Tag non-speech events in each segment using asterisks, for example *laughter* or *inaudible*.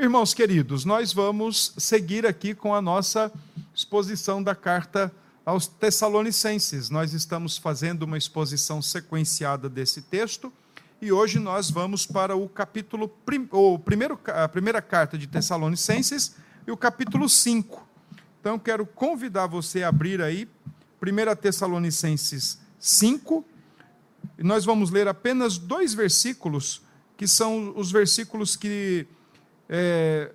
Irmãos queridos, nós vamos seguir aqui com a nossa exposição da carta aos Tessalonicenses. Nós estamos fazendo uma exposição sequenciada desse texto e hoje nós vamos para o capítulo, o primeiro, a primeira carta de Tessalonicenses e o capítulo 5. Então, quero convidar você a abrir aí 1 Tessalonicenses 5, e nós vamos ler apenas dois versículos, que são os versículos que é,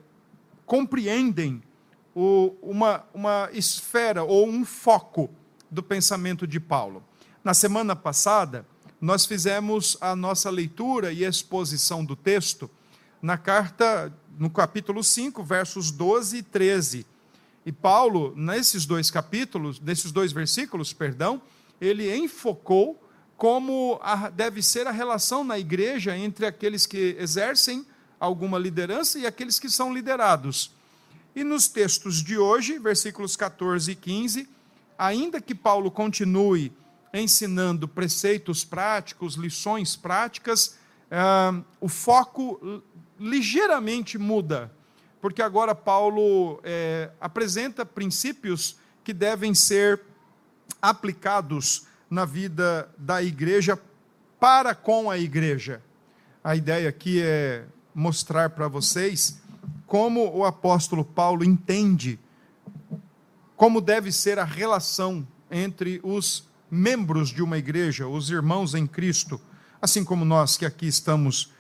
compreendem o, uma, uma esfera ou um foco do pensamento de Paulo. Na semana passada, nós fizemos a nossa leitura e exposição do texto na carta, no capítulo 5, versos 12 e 13. E Paulo, nesses dois capítulos, nesses dois versículos, perdão, ele enfocou como a, deve ser a relação na igreja entre aqueles que exercem alguma liderança e aqueles que são liderados. E nos textos de hoje, versículos 14 e 15, ainda que Paulo continue ensinando preceitos práticos, lições práticas, uh, o foco ligeiramente muda, porque agora Paulo é, apresenta princípios que devem ser aplicados na vida da igreja para com a igreja. A ideia aqui é mostrar para vocês como o apóstolo Paulo entende como deve ser a relação entre os membros de uma igreja, os irmãos em Cristo, assim como nós que aqui estamos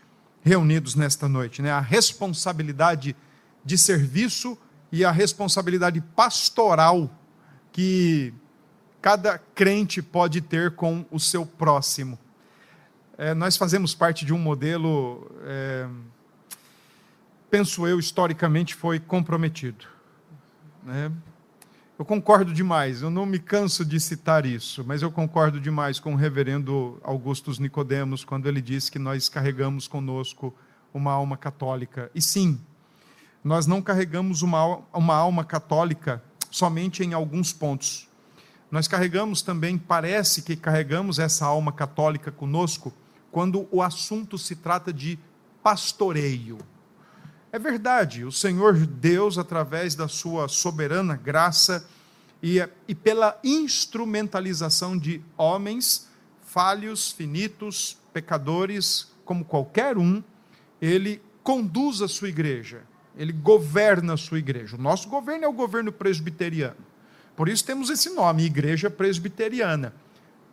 reunidos nesta noite, né? A responsabilidade de serviço e a responsabilidade pastoral que cada crente pode ter com o seu próximo. É, nós fazemos parte de um modelo, é, penso eu, historicamente foi comprometido. Né? Eu concordo demais, eu não me canso de citar isso, mas eu concordo demais com o reverendo Augustus Nicodemos quando ele diz que nós carregamos conosco uma alma católica. E sim, nós não carregamos uma, uma alma católica somente em alguns pontos. Nós carregamos também, parece que carregamos essa alma católica conosco quando o assunto se trata de pastoreio. É verdade, o Senhor Deus, através da sua soberana graça e, e pela instrumentalização de homens falhos, finitos, pecadores, como qualquer um, ele conduz a sua igreja, ele governa a sua igreja. O nosso governo é o governo presbiteriano. Por isso temos esse nome, Igreja Presbiteriana.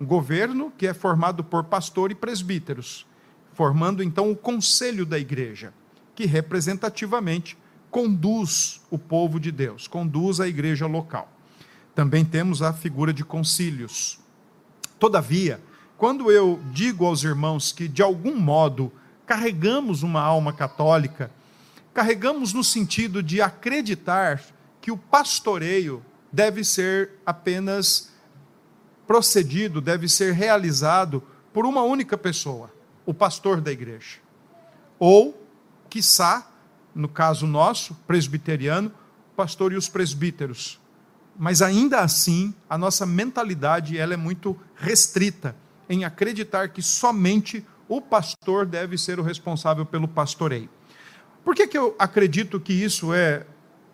Um governo que é formado por pastor e presbíteros, formando então o conselho da igreja que representativamente conduz o povo de Deus, conduz a igreja local. Também temos a figura de concílios. Todavia, quando eu digo aos irmãos que de algum modo carregamos uma alma católica, carregamos no sentido de acreditar que o pastoreio deve ser apenas procedido, deve ser realizado por uma única pessoa, o pastor da igreja. Ou quiçá, no caso nosso, presbiteriano, o pastor e os presbíteros. Mas ainda assim, a nossa mentalidade ela é muito restrita em acreditar que somente o pastor deve ser o responsável pelo pastoreio. Por que, que eu acredito que isso é,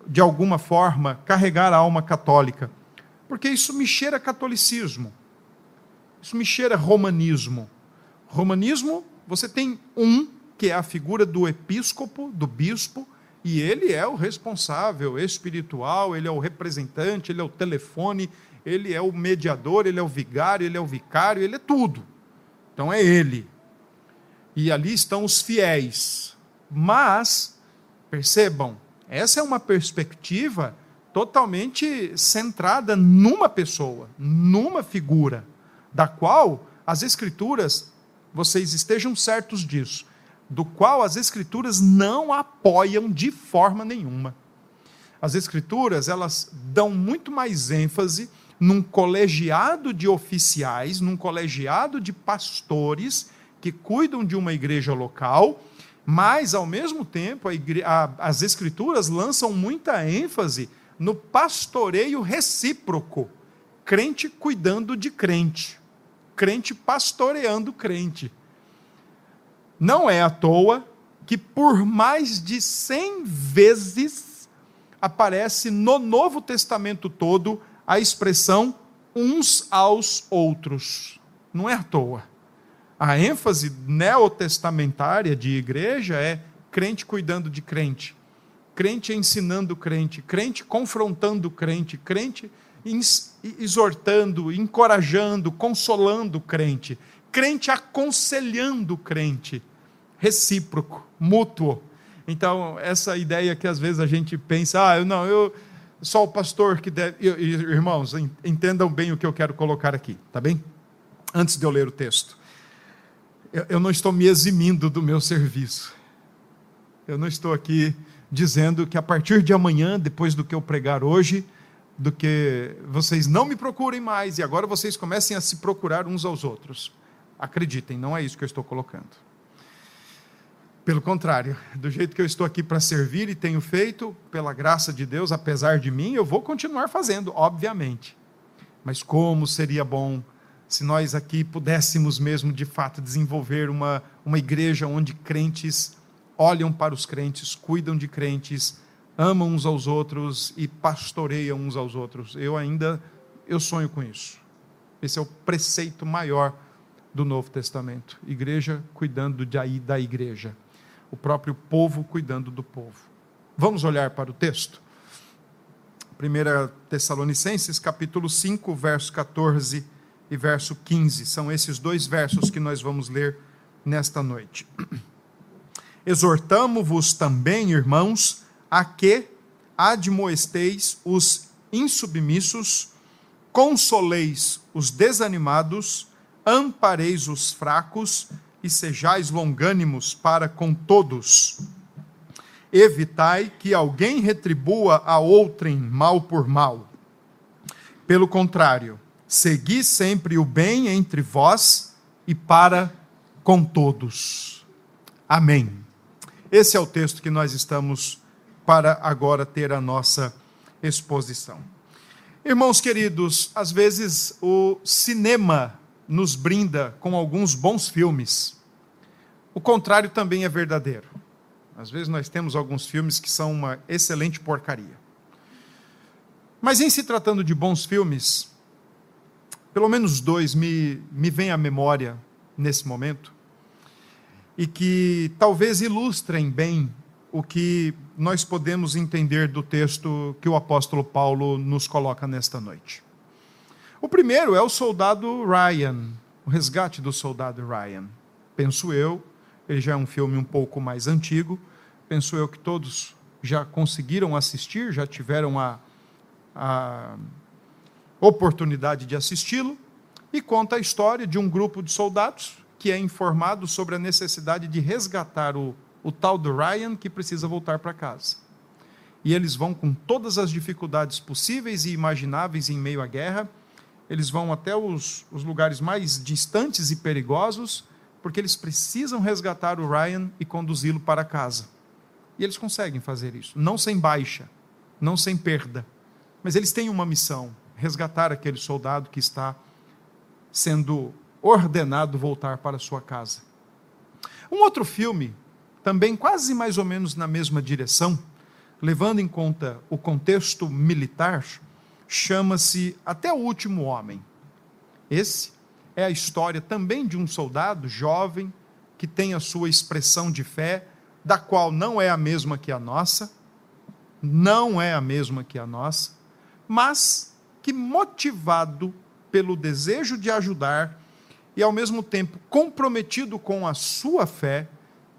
de alguma forma, carregar a alma católica? Porque isso me cheira catolicismo. Isso me cheira romanismo. Romanismo, você tem um que é a figura do episcopo, do bispo, e ele é o responsável espiritual, ele é o representante, ele é o telefone, ele é o mediador, ele é o vigário, ele é o vicário, ele é tudo. Então é ele. E ali estão os fiéis. Mas, percebam, essa é uma perspectiva totalmente centrada numa pessoa, numa figura, da qual as Escrituras, vocês estejam certos disso, do qual as escrituras não apoiam de forma nenhuma. As escrituras, elas dão muito mais ênfase num colegiado de oficiais, num colegiado de pastores que cuidam de uma igreja local, mas ao mesmo tempo igre... as escrituras lançam muita ênfase no pastoreio recíproco, crente cuidando de crente, crente pastoreando crente. Não é à toa que por mais de 100 vezes aparece no Novo Testamento todo a expressão uns aos outros. Não é à toa. A ênfase neotestamentária de igreja é crente cuidando de crente, crente ensinando crente, crente confrontando crente, crente exortando, encorajando, consolando crente, crente aconselhando crente, recíproco, mútuo. Então, essa ideia que às vezes a gente pensa, ah, não, eu só o pastor que deve. Irmãos, entendam bem o que eu quero colocar aqui, tá bem? Antes de eu ler o texto. Eu não estou me eximindo do meu serviço. Eu não estou aqui dizendo que a partir de amanhã, depois do que eu pregar hoje, do que vocês não me procurem mais e agora vocês comecem a se procurar uns aos outros. Acreditem, não é isso que eu estou colocando. Pelo contrário, do jeito que eu estou aqui para servir e tenho feito, pela graça de Deus, apesar de mim, eu vou continuar fazendo, obviamente. Mas como seria bom se nós aqui pudéssemos mesmo, de fato, desenvolver uma, uma igreja onde crentes olham para os crentes, cuidam de crentes, amam uns aos outros e pastoreiam uns aos outros. Eu ainda eu sonho com isso. Esse é o preceito maior do Novo Testamento. Igreja cuidando de, da igreja. O próprio povo cuidando do povo. Vamos olhar para o texto? 1 Tessalonicenses, capítulo 5, verso 14 e verso 15. São esses dois versos que nós vamos ler nesta noite. *clears throat* Exortamo-vos também, irmãos, a que admoesteis os insubmissos, consoleis os desanimados, ampareis os fracos e sejais longânimos para com todos. Evitai que alguém retribua a outrem mal por mal. Pelo contrário, segui sempre o bem entre vós e para com todos. Amém. Esse é o texto que nós estamos para agora ter a nossa exposição. Irmãos queridos, às vezes o cinema nos brinda com alguns bons filmes. O contrário também é verdadeiro. Às vezes nós temos alguns filmes que são uma excelente porcaria. Mas em se tratando de bons filmes, pelo menos dois me, me vêm à memória nesse momento, e que talvez ilustrem bem o que nós podemos entender do texto que o apóstolo Paulo nos coloca nesta noite. O primeiro é o soldado Ryan, o resgate do soldado Ryan. Penso eu, ele já é um filme um pouco mais antigo, penso eu que todos já conseguiram assistir, já tiveram a, a oportunidade de assisti-lo, e conta a história de um grupo de soldados que é informado sobre a necessidade de resgatar o o tal do Ryan que precisa voltar para casa. E eles vão com todas as dificuldades possíveis e imagináveis em meio à guerra, eles vão até os, os lugares mais distantes e perigosos, porque eles precisam resgatar o Ryan e conduzi-lo para casa. E eles conseguem fazer isso, não sem baixa, não sem perda. Mas eles têm uma missão: resgatar aquele soldado que está sendo ordenado voltar para sua casa. Um outro filme também quase mais ou menos na mesma direção, levando em conta o contexto militar, chama-se Até o Último Homem. Esse é a história também de um soldado jovem que tem a sua expressão de fé, da qual não é a mesma que a nossa, não é a mesma que a nossa, mas que motivado pelo desejo de ajudar e ao mesmo tempo comprometido com a sua fé,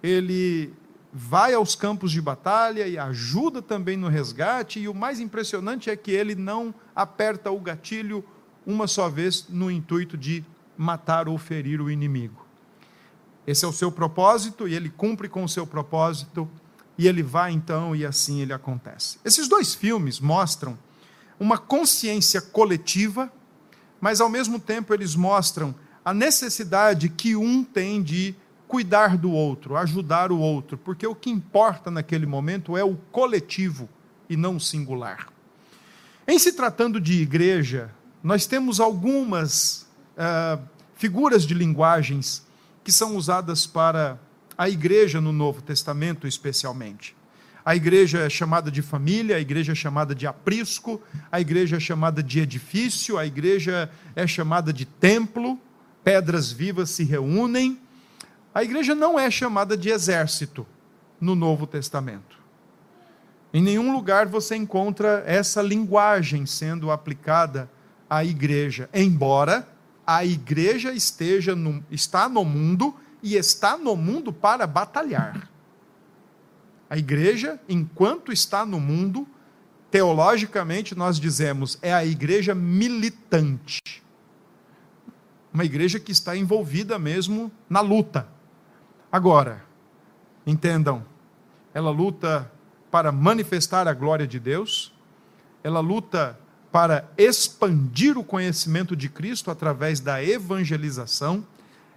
ele vai aos campos de batalha e ajuda também no resgate, e o mais impressionante é que ele não aperta o gatilho uma só vez no intuito de matar ou ferir o inimigo. Esse é o seu propósito e ele cumpre com o seu propósito e ele vai então e assim ele acontece. Esses dois filmes mostram uma consciência coletiva, mas ao mesmo tempo eles mostram a necessidade que um tem de cuidar do outro, ajudar o outro, porque o que importa naquele momento é o coletivo e não o singular. Em se tratando de igreja, nós temos algumas uh, figuras de linguagens que são usadas para a igreja no Novo Testamento, especialmente. A igreja é chamada de família, a igreja é chamada de aprisco, a igreja é chamada de edifício, a igreja é chamada de templo, pedras vivas se reúnem. A igreja não é chamada de exército no Novo Testamento. Em nenhum lugar você encontra essa linguagem sendo aplicada à igreja, embora a igreja esteja no, está no mundo e está no mundo para batalhar. A igreja, enquanto está no mundo, teologicamente nós dizemos, é a igreja militante. Uma igreja que está envolvida mesmo na luta. Agora, entendam, ela luta para manifestar a glória de Deus, ela luta para expandir o conhecimento de Cristo através da evangelização,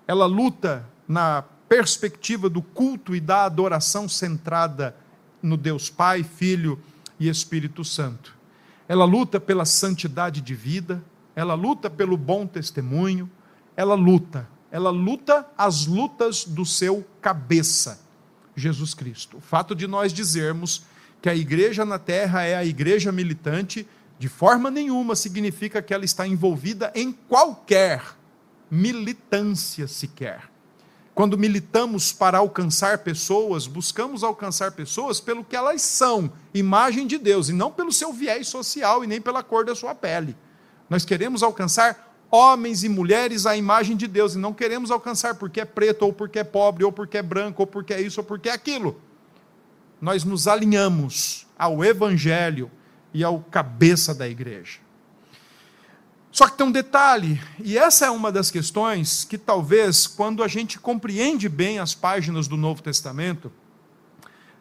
ela luta na perspectiva do culto e da adoração centrada no Deus Pai, Filho e Espírito Santo. Ela luta pela santidade de vida, ela luta pelo bom testemunho, ela luta, ela luta as lutas do seu cabeça, Jesus Cristo. O fato de nós dizermos que a igreja na terra é a igreja militante de forma nenhuma significa que ela está envolvida em qualquer militância sequer. Quando militamos para alcançar pessoas, buscamos alcançar pessoas pelo que elas são, imagem de Deus, e não pelo seu viés social e nem pela cor da sua pele. Nós queremos alcançar homens e mulheres à imagem de Deus, e não queremos alcançar porque é preto, ou porque é pobre, ou porque é branco, ou porque é isso, ou porque é aquilo. Nós nos alinhamos ao Evangelho, e ao cabeça da igreja. Só que tem um detalhe, e essa é uma das questões que talvez, quando a gente compreende bem as páginas do Novo Testamento,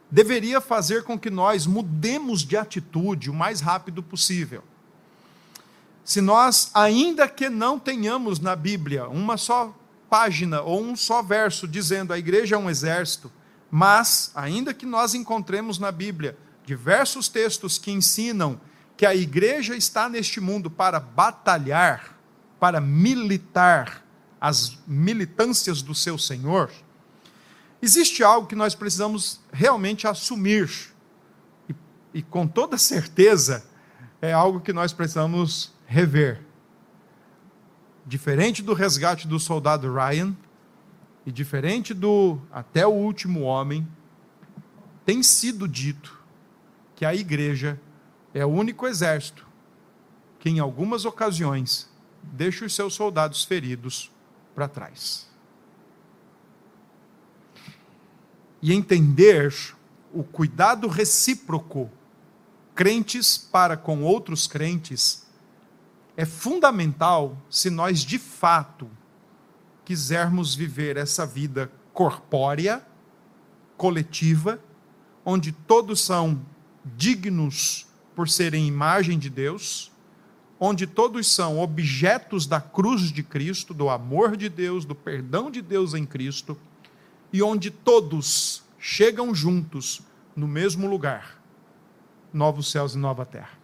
deveria fazer com que nós mudemos de atitude o mais rápido possível. Se nós, ainda que não tenhamos na Bíblia uma só página ou um só verso dizendo a igreja é um exército, mas, ainda que nós encontremos na Bíblia diversos textos que ensinam que a igreja está neste mundo para batalhar, para militar as militâncias do seu Senhor, existe algo que nós precisamos realmente assumir, e, e com toda certeza é algo que nós precisamos rever. Diferente do resgate do soldado Ryan, e diferente do até o último homem, tem sido dito que a igreja é o único exército que, em algumas ocasiões, deixa os seus soldados feridos para trás. E entender o cuidado recíproco, crentes para com outros crentes, é fundamental se nós de fato quisermos viver essa vida corpórea, coletiva, onde todos são dignos por serem imagem de Deus, onde todos são objetos da cruz de Cristo, do amor de Deus, do perdão de Deus em Cristo, e onde todos chegam juntos no mesmo lugar novos céus e nova terra.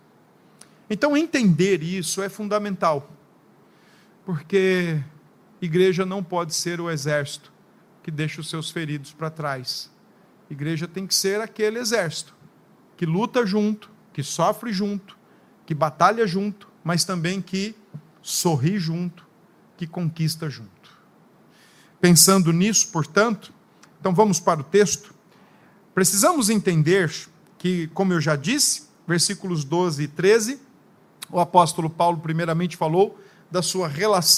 Então, entender isso é fundamental, porque igreja não pode ser o exército que deixa os seus feridos para trás. Igreja tem que ser aquele exército que luta junto, que sofre junto, que batalha junto, mas também que sorri junto, que conquista junto. Pensando nisso, portanto, então vamos para o texto. Precisamos entender que, como eu já disse, versículos 12 e 13, o apóstolo Paulo primeiramente falou da sua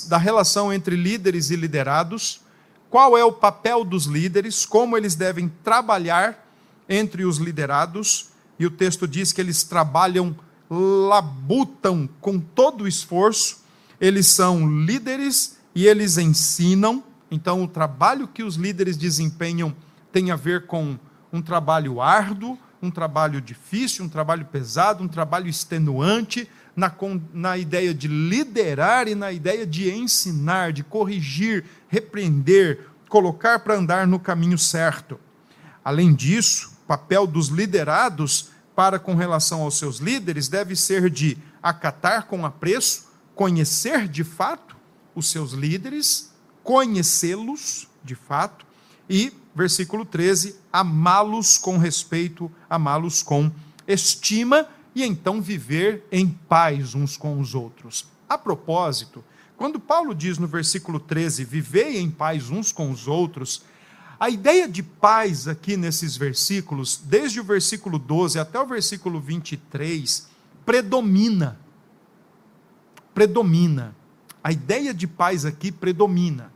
da relação entre líderes e liderados, qual é o papel dos líderes, como eles devem trabalhar entre os liderados, e o texto diz que eles trabalham, labutam com todo o esforço, eles são líderes e eles ensinam. Então, o trabalho que os líderes desempenham tem a ver com um trabalho árduo, um trabalho difícil, um trabalho pesado, um trabalho extenuante, na, na ideia de liderar e na ideia de ensinar, de corrigir, repreender, colocar para andar no caminho certo. Além disso, papel dos liderados para com relação aos seus líderes deve ser de acatar com apreço, conhecer de fato os seus líderes, conhecê-los de fato e versículo 13, amá-los com respeito, amá-los com estima e então viver em paz uns com os outros. A propósito, quando Paulo diz no versículo 13, vivei em paz uns com os outros, a ideia de paz aqui nesses versículos, desde o versículo 12 até o versículo 23, predomina. Predomina. A ideia de paz aqui predomina.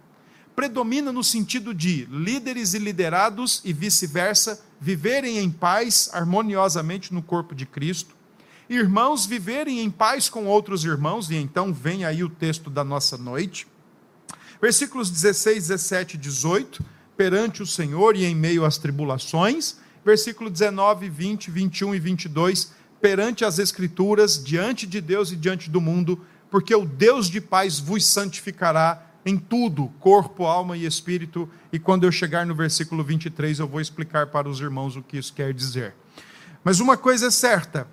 Predomina no sentido de líderes e liderados e vice-versa viverem em paz harmoniosamente no corpo de Cristo, irmãos viverem em paz com outros irmãos, e então vem aí o texto da nossa noite. Versículos 16, 17 e 18, perante o Senhor e em meio às tribulações. Versículo 19, 20, 21 e 22, perante as Escrituras, diante de Deus e diante do mundo, porque o Deus de paz vos santificará em tudo, corpo, alma e espírito. E quando eu chegar no versículo 23, eu vou explicar para os irmãos o que isso quer dizer. Mas uma coisa é certa: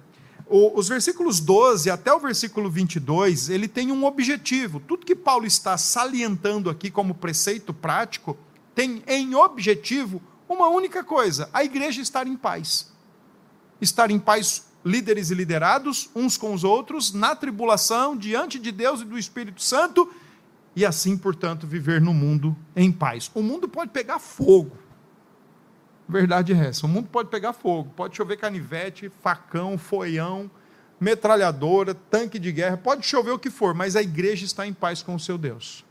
os versículos 12 até o versículo 22, ele tem um objetivo. Tudo que Paulo está salientando aqui como preceito prático tem em objetivo uma única coisa: a igreja estar em paz. Estar em paz líderes e liderados, uns com os outros, na tribulação, diante de Deus e do Espírito Santo, e assim, portanto, viver no mundo em paz. O mundo pode pegar fogo. Verdade é essa. O mundo pode pegar fogo, pode chover canivete, facão, foião, metralhadora, tanque de guerra, pode chover o que for, mas a igreja está em paz com o seu Deus.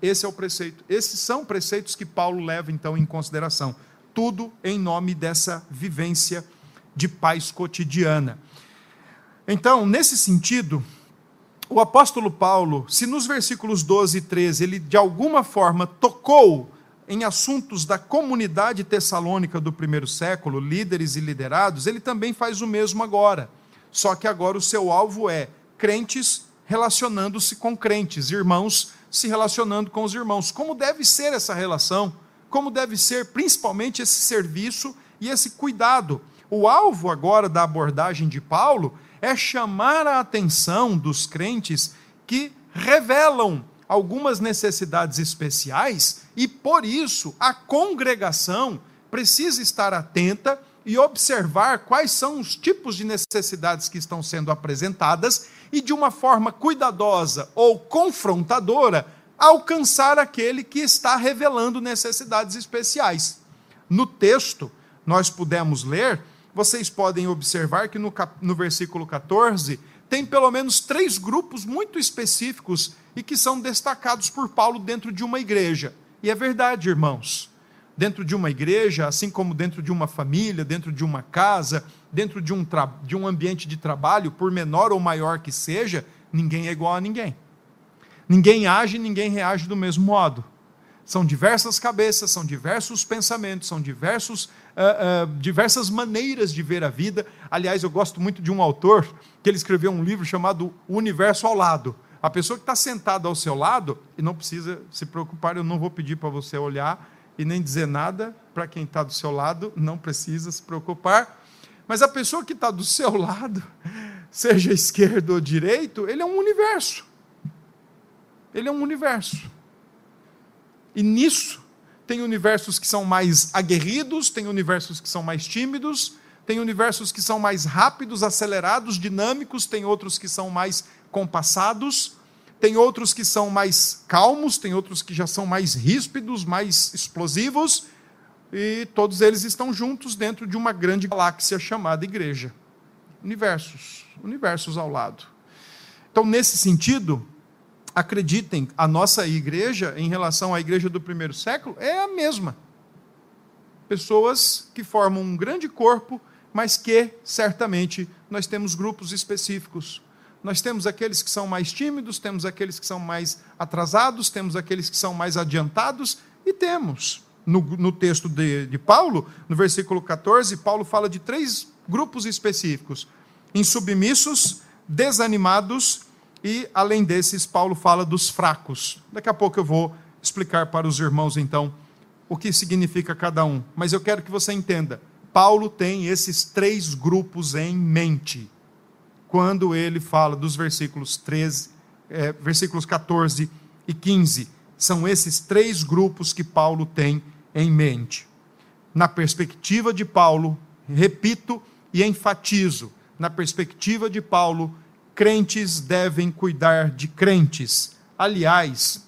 Esse é o preceito. Esses são preceitos que Paulo leva então em consideração. Tudo em nome dessa vivência de paz cotidiana. Então, nesse sentido, o apóstolo Paulo, se nos versículos 12 e 13 ele de alguma forma tocou em assuntos da comunidade tessalônica do primeiro século, líderes e liderados, ele também faz o mesmo agora. Só que agora o seu alvo é crentes relacionando-se com crentes, irmãos se relacionando com os irmãos. Como deve ser essa relação? Como deve ser principalmente esse serviço e esse cuidado? O alvo agora da abordagem de Paulo é chamar a atenção dos crentes que revelam algumas necessidades especiais e, por isso, a congregação precisa estar atenta e observar quais são os tipos de necessidades que estão sendo apresentadas e, de uma forma cuidadosa ou confrontadora, alcançar aquele que está revelando necessidades especiais. No texto, nós pudemos ler vocês podem observar que no, no versículo 14 tem pelo menos três grupos muito específicos e que são destacados por Paulo dentro de uma igreja. E é verdade, irmãos. Dentro de uma igreja, assim como dentro de uma família, dentro de uma casa, dentro de um, de um ambiente de trabalho, por menor ou maior que seja, ninguém é igual a ninguém. Ninguém age, ninguém reage do mesmo modo. São diversas cabeças, são diversos pensamentos, são diversos uh, uh, diversas maneiras de ver a vida. Aliás, eu gosto muito de um autor que ele escreveu um livro chamado O Universo ao Lado. A pessoa que está sentada ao seu lado, e não precisa se preocupar, eu não vou pedir para você olhar e nem dizer nada para quem está do seu lado, não precisa se preocupar. Mas a pessoa que está do seu lado, *laughs* seja esquerdo ou direito, ele é um universo. Ele é um universo. E nisso tem universos que são mais aguerridos, tem universos que são mais tímidos, tem universos que são mais rápidos, acelerados, dinâmicos, tem outros que são mais compassados, tem outros que são mais calmos, tem outros que já são mais ríspidos, mais explosivos, e todos eles estão juntos dentro de uma grande galáxia chamada igreja. Universos, universos ao lado. Então, nesse sentido, acreditem, a nossa igreja, em relação à igreja do primeiro século, é a mesma. Pessoas que formam um grande corpo, mas que, certamente, nós temos grupos específicos. Nós temos aqueles que são mais tímidos, temos aqueles que são mais atrasados, temos aqueles que são mais adiantados, e temos. No, no texto de, de Paulo, no versículo 14, Paulo fala de três grupos específicos: insubmissos, desanimados e, além desses, Paulo fala dos fracos. Daqui a pouco eu vou explicar para os irmãos, então, o que significa cada um. Mas eu quero que você entenda: Paulo tem esses três grupos em mente. Quando ele fala dos versículos 13, é, versículos 14 e 15. São esses três grupos que Paulo tem em mente. Na perspectiva de Paulo, repito e enfatizo, na perspectiva de Paulo, crentes devem cuidar de crentes. Aliás,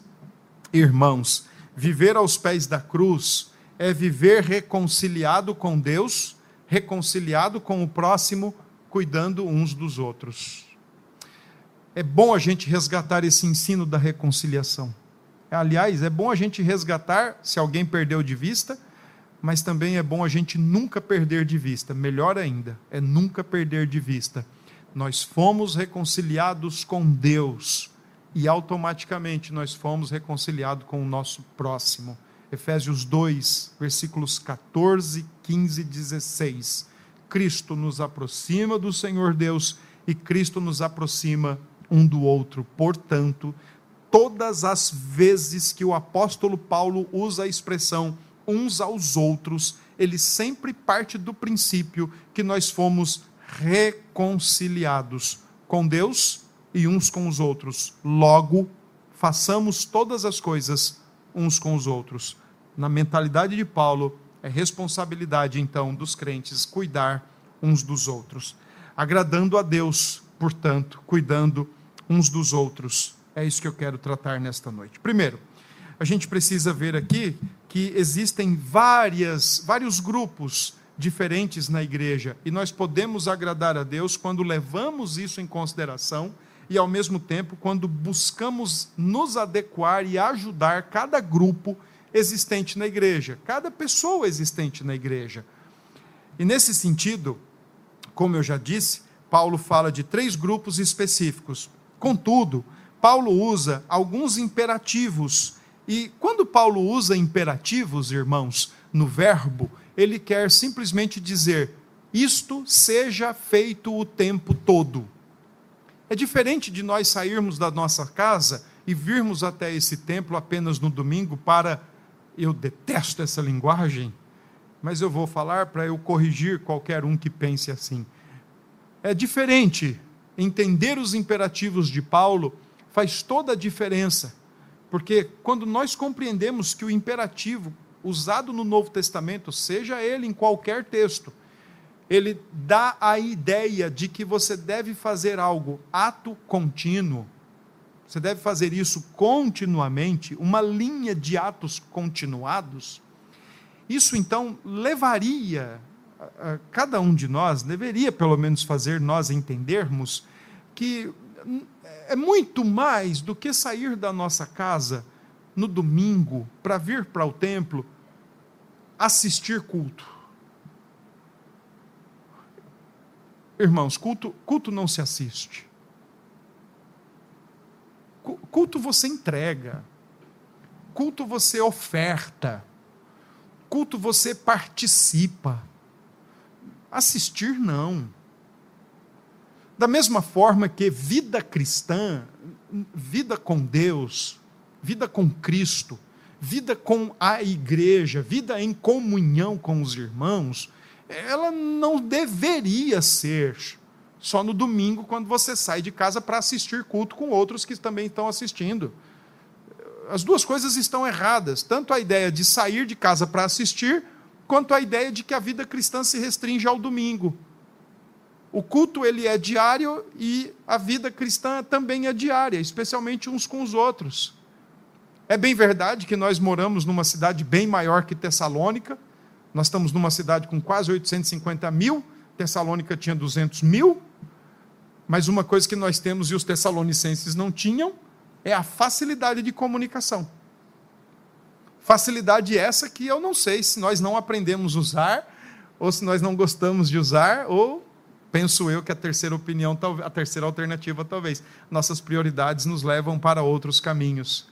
irmãos, viver aos pés da cruz é viver reconciliado com Deus, reconciliado com o próximo, cuidando uns dos outros. É bom a gente resgatar esse ensino da reconciliação. Aliás, é bom a gente resgatar se alguém perdeu de vista, mas também é bom a gente nunca perder de vista. Melhor ainda, é nunca perder de vista. Nós fomos reconciliados com Deus e automaticamente nós fomos reconciliados com o nosso próximo. Efésios 2, versículos 14, 15 e 16. Cristo nos aproxima do Senhor Deus e Cristo nos aproxima um do outro. Portanto, todas as vezes que o apóstolo Paulo usa a expressão uns aos outros, ele sempre parte do princípio que nós fomos reconciliados com Deus e uns com os outros. Logo, façamos todas as coisas uns com os outros. Na mentalidade de Paulo, é responsabilidade então dos crentes cuidar uns dos outros, agradando a Deus, portanto, cuidando uns dos outros. É isso que eu quero tratar nesta noite. Primeiro, a gente precisa ver aqui que existem várias, vários grupos diferentes na igreja e nós podemos agradar a Deus quando levamos isso em consideração e, ao mesmo tempo, quando buscamos nos adequar e ajudar cada grupo existente na igreja, cada pessoa existente na igreja. E nesse sentido, como eu já disse, Paulo fala de três grupos específicos. Contudo, Paulo usa alguns imperativos. E quando Paulo usa imperativos, irmãos, no verbo, ele quer simplesmente dizer: isto seja feito o tempo todo. É diferente de nós sairmos da nossa casa e virmos até esse templo apenas no domingo para. Eu detesto essa linguagem, mas eu vou falar para eu corrigir qualquer um que pense assim. É diferente entender os imperativos de Paulo faz toda a diferença, porque quando nós compreendemos que o imperativo usado no Novo Testamento, seja ele em qualquer texto, ele dá a ideia de que você deve fazer algo, ato contínuo, você deve fazer isso continuamente, uma linha de atos continuados. Isso então levaria, cada um de nós, deveria pelo menos fazer nós entendermos que é muito mais do que sair da nossa casa no domingo para vir para o templo assistir culto. Irmãos, culto, culto não se assiste. Culto você entrega. Culto você oferta. Culto você participa. Assistir não. Da mesma forma que vida cristã, vida com Deus, vida com Cristo, vida com a igreja, vida em comunhão com os irmãos, ela não deveria ser só no domingo, quando você sai de casa para assistir culto com outros que também estão assistindo. As duas coisas estão erradas, tanto a ideia de sair de casa para assistir, quanto a ideia de que a vida cristã se restringe ao domingo. O culto ele é diário e a vida cristã também é diária, especialmente uns com os outros. É bem verdade que nós moramos numa cidade bem maior que Tessalônica, nós estamos numa cidade com quase 850 mil, Tessalônica tinha 200 mil, mas uma coisa que nós temos e os tessalonicenses não tinham é a facilidade de comunicação. Facilidade essa que eu não sei se nós não aprendemos a usar, ou se nós não gostamos de usar, ou penso eu que a terceira opinião, a terceira alternativa talvez. Nossas prioridades nos levam para outros caminhos.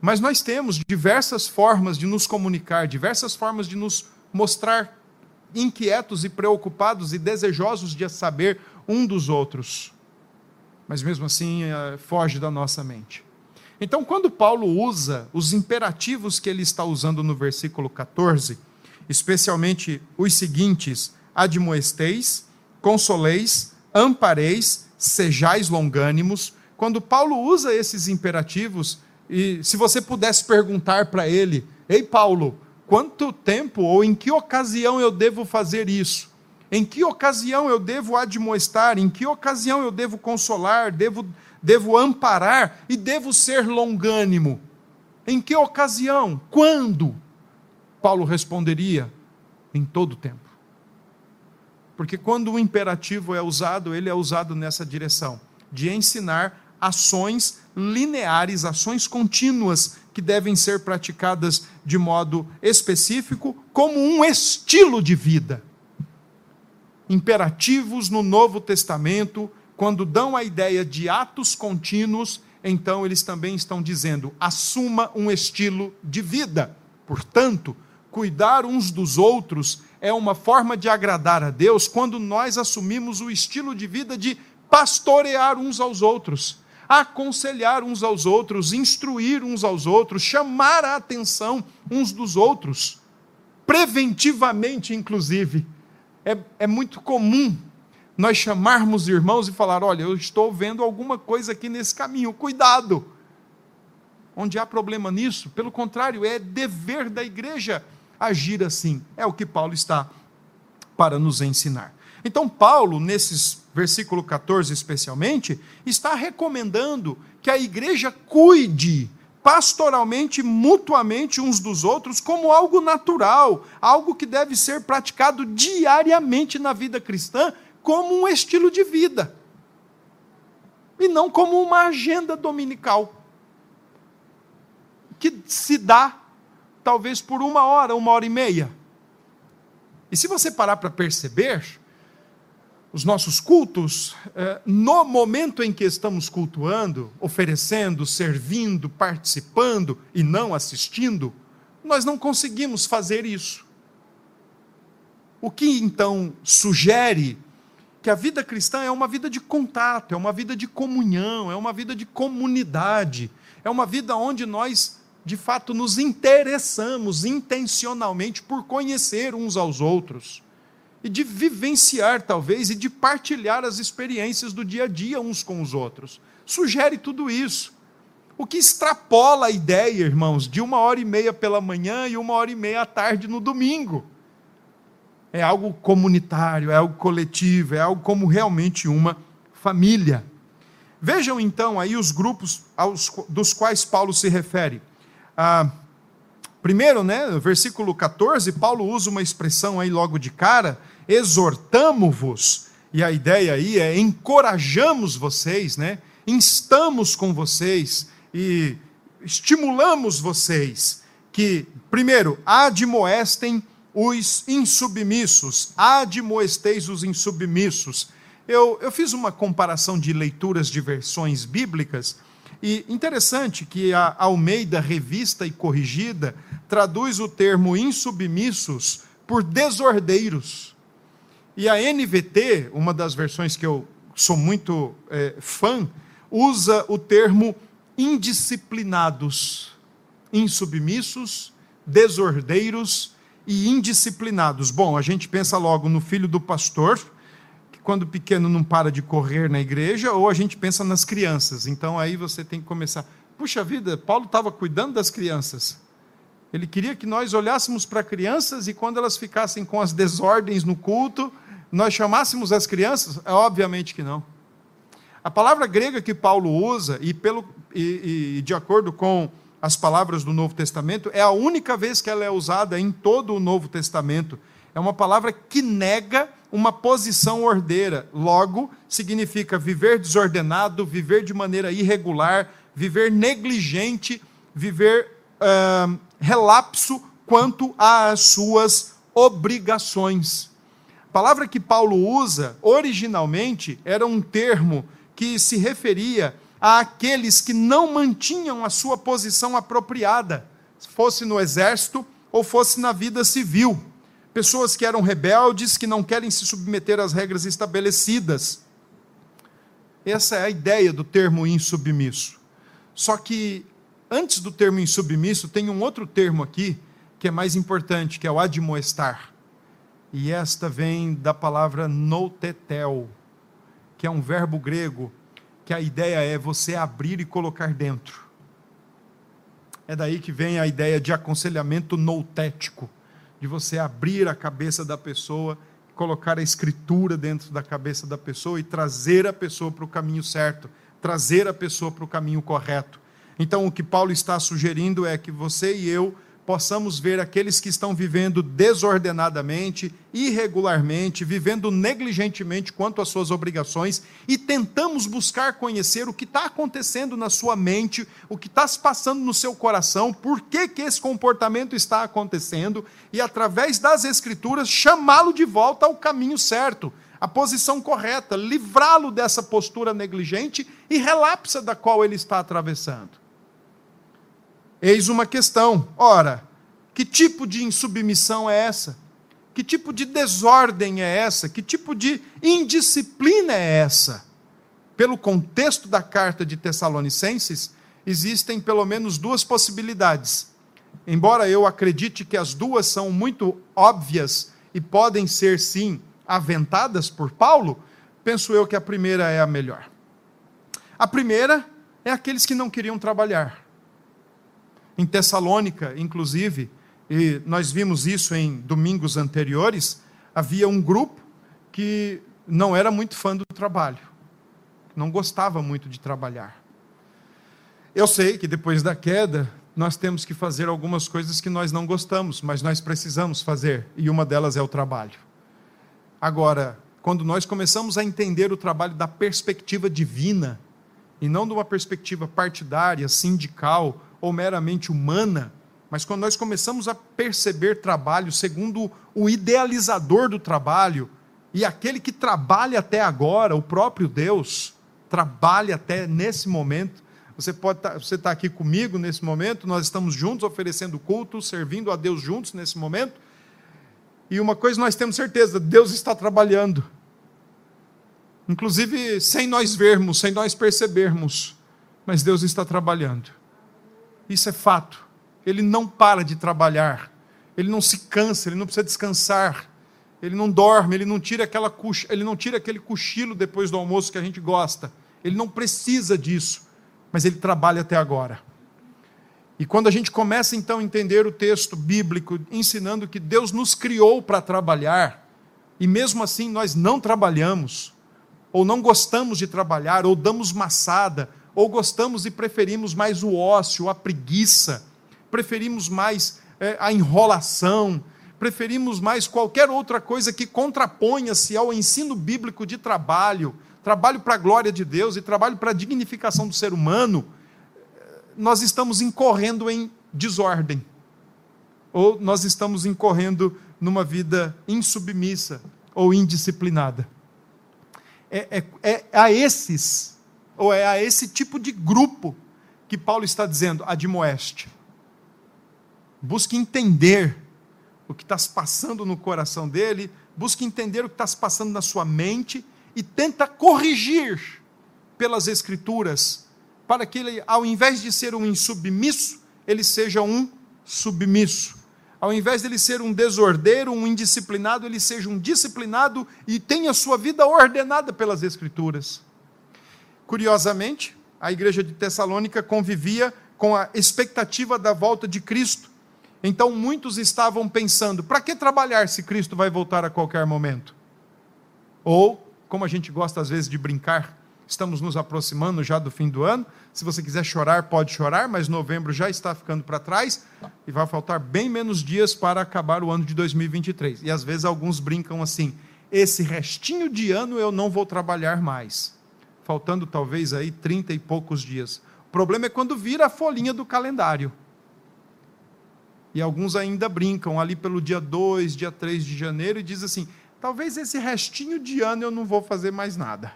Mas nós temos diversas formas de nos comunicar, diversas formas de nos mostrar inquietos e preocupados e desejosos de saber um dos outros. Mas mesmo assim, eh, foge da nossa mente. Então, quando Paulo usa os imperativos que ele está usando no versículo 14, especialmente os seguintes: admoesteis, consoleis, ampareis, sejais longânimos. Quando Paulo usa esses imperativos, e se você pudesse perguntar para ele, ei Paulo, quanto tempo ou em que ocasião eu devo fazer isso? Em que ocasião eu devo admoestar? Em que ocasião eu devo consolar? Devo, devo amparar? E devo ser longânimo? Em que ocasião? Quando? Paulo responderia: em todo tempo. Porque quando o imperativo é usado, ele é usado nessa direção de ensinar ações lineares, ações contínuas que devem ser praticadas de modo específico, como um estilo de vida. Imperativos no Novo Testamento, quando dão a ideia de atos contínuos, então eles também estão dizendo: assuma um estilo de vida. Portanto, cuidar uns dos outros é uma forma de agradar a Deus quando nós assumimos o estilo de vida de pastorear uns aos outros, aconselhar uns aos outros, instruir uns aos outros, chamar a atenção uns dos outros, preventivamente, inclusive. É, é muito comum nós chamarmos irmãos e falar: olha, eu estou vendo alguma coisa aqui nesse caminho, cuidado. Onde há problema nisso, pelo contrário, é dever da igreja agir assim. É o que Paulo está para nos ensinar. Então, Paulo, nesses versículo 14 especialmente, está recomendando que a igreja cuide pastoralmente, mutuamente uns dos outros, como algo natural, algo que deve ser praticado diariamente na vida cristã, como um estilo de vida, e não como uma agenda dominical, que se dá talvez por uma hora, uma hora e meia. E se você parar para perceber, os nossos cultos, eh, no momento em que estamos cultuando, oferecendo, servindo, participando e não assistindo, nós não conseguimos fazer isso. O que então sugere que a vida cristã é uma vida de contato, é uma vida de comunhão, é uma vida de comunidade, é uma vida onde nós, de fato, nos interessamos intencionalmente por conhecer uns aos outros e de vivenciar, talvez, e de partilhar as experiências do dia a dia uns com os outros. Sugere tudo isso. O que extrapola a ideia, irmãos, de uma hora e meia pela manhã e uma hora e meia à tarde no domingo. É algo comunitário, é algo coletivo, é algo como realmente uma família. Vejam então aí os grupos aos, dos quais Paulo se refere. Ah, primeiro, né, versículo 14, Paulo usa uma expressão aí logo de cara, exortamo-vos, e a ideia aí é encorajamos vocês, né? Instamos com vocês e estimulamos vocês que, primeiro, admoestem os insubmissos, admoesteis os insubmissos. Eu, eu fiz uma comparação de leituras de versões bíblicas, e interessante que a Almeida Revista e Corrigida traduz o termo insubmissos por desordeiros. E a NVT, uma das versões que eu sou muito é, fã, usa o termo indisciplinados, insubmissos, desordeiros e indisciplinados. Bom, a gente pensa logo no filho do pastor, que quando pequeno não para de correr na igreja, ou a gente pensa nas crianças. Então aí você tem que começar. Puxa vida, Paulo estava cuidando das crianças. Ele queria que nós olhássemos para crianças e quando elas ficassem com as desordens no culto, nós chamássemos as crianças? É, obviamente que não. A palavra grega que Paulo usa, e, pelo, e, e de acordo com as palavras do Novo Testamento, é a única vez que ela é usada em todo o Novo Testamento. É uma palavra que nega uma posição ordeira. Logo, significa viver desordenado, viver de maneira irregular, viver negligente, viver uh, relapso quanto às suas obrigações palavra que Paulo usa, originalmente, era um termo que se referia àqueles que não mantinham a sua posição apropriada, fosse no exército ou fosse na vida civil. Pessoas que eram rebeldes, que não querem se submeter às regras estabelecidas. Essa é a ideia do termo insubmisso. Só que antes do termo insubmisso, tem um outro termo aqui que é mais importante, que é o admoestar e esta vem da palavra notetel, que é um verbo grego, que a ideia é você abrir e colocar dentro. É daí que vem a ideia de aconselhamento noutético, de você abrir a cabeça da pessoa, colocar a escritura dentro da cabeça da pessoa e trazer a pessoa para o caminho certo, trazer a pessoa para o caminho correto. Então, o que Paulo está sugerindo é que você e eu possamos ver aqueles que estão vivendo desordenadamente, irregularmente, vivendo negligentemente quanto às suas obrigações e tentamos buscar conhecer o que está acontecendo na sua mente, o que está se passando no seu coração, por que, que esse comportamento está acontecendo e, através das Escrituras, chamá-lo de volta ao caminho certo, à posição correta, livrá-lo dessa postura negligente e relapsa da qual ele está atravessando. Eis uma questão. Ora, que tipo de insubmissão é essa? Que tipo de desordem é essa? Que tipo de indisciplina é essa? Pelo contexto da carta de Tessalonicenses, existem pelo menos duas possibilidades. Embora eu acredite que as duas são muito óbvias e podem ser, sim, aventadas por Paulo, penso eu que a primeira é a melhor. A primeira é aqueles que não queriam trabalhar em Tessalônica, inclusive, e nós vimos isso em domingos anteriores, havia um grupo que não era muito fã do trabalho, não gostava muito de trabalhar. Eu sei que depois da queda, nós temos que fazer algumas coisas que nós não gostamos, mas nós precisamos fazer, e uma delas é o trabalho. Agora, quando nós começamos a entender o trabalho da perspectiva divina, e não de uma perspectiva partidária, sindical ou meramente humana, mas quando nós começamos a perceber trabalho segundo o idealizador do trabalho e aquele que trabalha até agora, o próprio Deus, trabalha até nesse momento. Você pode tá, você está aqui comigo nesse momento, nós estamos juntos oferecendo culto, servindo a Deus juntos nesse momento. E uma coisa nós temos certeza, Deus está trabalhando. Inclusive sem nós vermos, sem nós percebermos, mas Deus está trabalhando. Isso é fato. Ele não para de trabalhar. Ele não se cansa, ele não precisa descansar. Ele não dorme, ele não tira aquela ele não tira aquele cochilo depois do almoço que a gente gosta. Ele não precisa disso, mas ele trabalha até agora. E quando a gente começa então a entender o texto bíblico ensinando que Deus nos criou para trabalhar, e mesmo assim nós não trabalhamos, ou não gostamos de trabalhar, ou damos maçada, ou gostamos e preferimos mais o ócio, a preguiça, preferimos mais é, a enrolação, preferimos mais qualquer outra coisa que contraponha-se ao ensino bíblico de trabalho, trabalho para a glória de Deus e trabalho para a dignificação do ser humano, nós estamos incorrendo em desordem. Ou nós estamos incorrendo numa vida insubmissa ou indisciplinada. É, é, é a esses ou é a esse tipo de grupo que Paulo está dizendo, admoeste. Busque entender o que está se passando no coração dele, busque entender o que está se passando na sua mente e tenta corrigir pelas Escrituras, para que ele, ao invés de ser um insubmisso, ele seja um submisso. Ao invés de ele ser um desordeiro, um indisciplinado, ele seja um disciplinado e tenha sua vida ordenada pelas Escrituras. Curiosamente, a igreja de Tessalônica convivia com a expectativa da volta de Cristo. Então muitos estavam pensando: para que trabalhar se Cristo vai voltar a qualquer momento? Ou, como a gente gosta às vezes de brincar, estamos nos aproximando já do fim do ano. Se você quiser chorar, pode chorar, mas novembro já está ficando para trás e vai faltar bem menos dias para acabar o ano de 2023. E às vezes alguns brincam assim: esse restinho de ano eu não vou trabalhar mais faltando talvez aí trinta e poucos dias. O problema é quando vira a folhinha do calendário. E alguns ainda brincam ali pelo dia 2, dia 3 de janeiro e diz assim: talvez esse restinho de ano eu não vou fazer mais nada.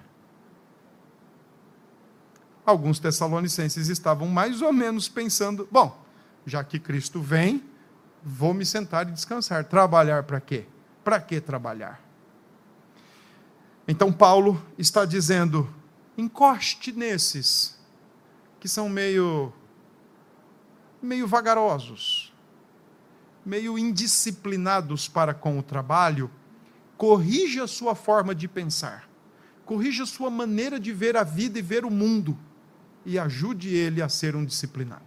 Alguns tessalonicenses estavam mais ou menos pensando: bom, já que Cristo vem, vou me sentar e descansar. Trabalhar para quê? Para que trabalhar? Então Paulo está dizendo: encoste nesses que são meio meio vagarosos, meio indisciplinados para com o trabalho, corrija a sua forma de pensar, corrija a sua maneira de ver a vida e ver o mundo e ajude ele a ser um disciplinado.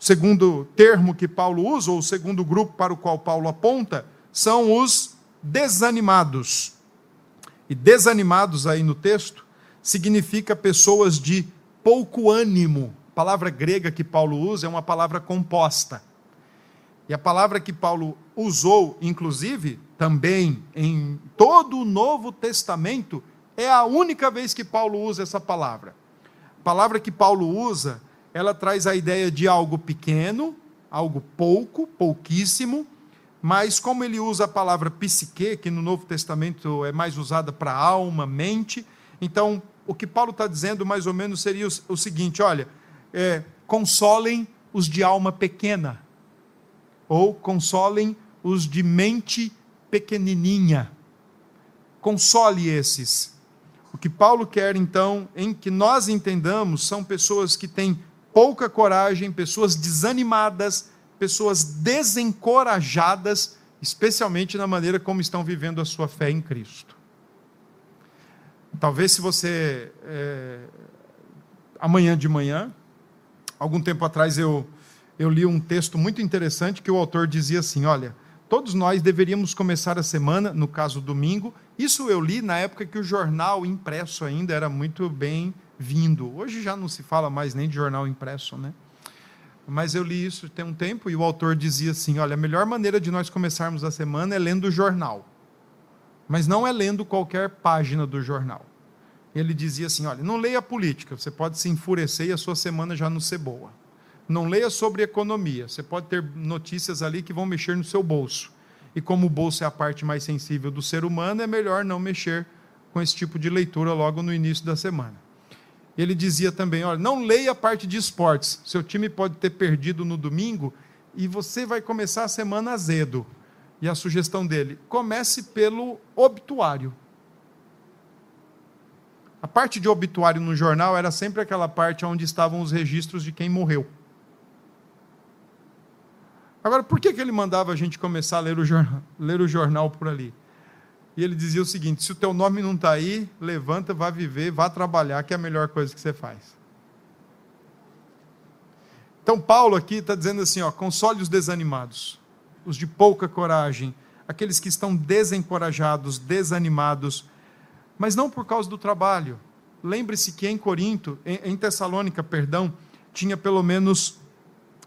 O segundo termo que Paulo usa, ou o segundo grupo para o qual Paulo aponta, são os desanimados. E desanimados aí no texto significa pessoas de pouco ânimo. A palavra grega que Paulo usa é uma palavra composta. E a palavra que Paulo usou, inclusive, também em todo o Novo Testamento, é a única vez que Paulo usa essa palavra. A palavra que Paulo usa, ela traz a ideia de algo pequeno, algo pouco, pouquíssimo, mas como ele usa a palavra psique, que no Novo Testamento é mais usada para alma, mente, então o que Paulo está dizendo mais ou menos seria o, o seguinte: olha, é, consolem os de alma pequena, ou consolem os de mente pequenininha. Console esses. O que Paulo quer, então, em que nós entendamos, são pessoas que têm pouca coragem, pessoas desanimadas, pessoas desencorajadas, especialmente na maneira como estão vivendo a sua fé em Cristo. Talvez se você. É, amanhã de manhã, algum tempo atrás eu, eu li um texto muito interessante que o autor dizia assim: olha, todos nós deveríamos começar a semana, no caso domingo. Isso eu li na época que o jornal impresso ainda era muito bem vindo. Hoje já não se fala mais nem de jornal impresso, né? Mas eu li isso tem um tempo e o autor dizia assim: olha, a melhor maneira de nós começarmos a semana é lendo o jornal mas não é lendo qualquer página do jornal. Ele dizia assim: olha, não leia política, você pode se enfurecer e a sua semana já não ser boa. Não leia sobre economia, você pode ter notícias ali que vão mexer no seu bolso. E como o bolso é a parte mais sensível do ser humano, é melhor não mexer com esse tipo de leitura logo no início da semana. Ele dizia também: olha, não leia a parte de esportes. Seu time pode ter perdido no domingo e você vai começar a semana azedo e a sugestão dele: comece pelo obituário. A parte de obituário no jornal era sempre aquela parte onde estavam os registros de quem morreu. Agora, por que, que ele mandava a gente começar a ler o, jornal, ler o jornal por ali? E ele dizia o seguinte: se o teu nome não está aí, levanta, vá viver, vá trabalhar, que é a melhor coisa que você faz. Então, Paulo aqui está dizendo assim: ó, console os desanimados os de pouca coragem, aqueles que estão desencorajados, desanimados, mas não por causa do trabalho. Lembre-se que em Corinto, em Tessalônica, perdão, tinha pelo menos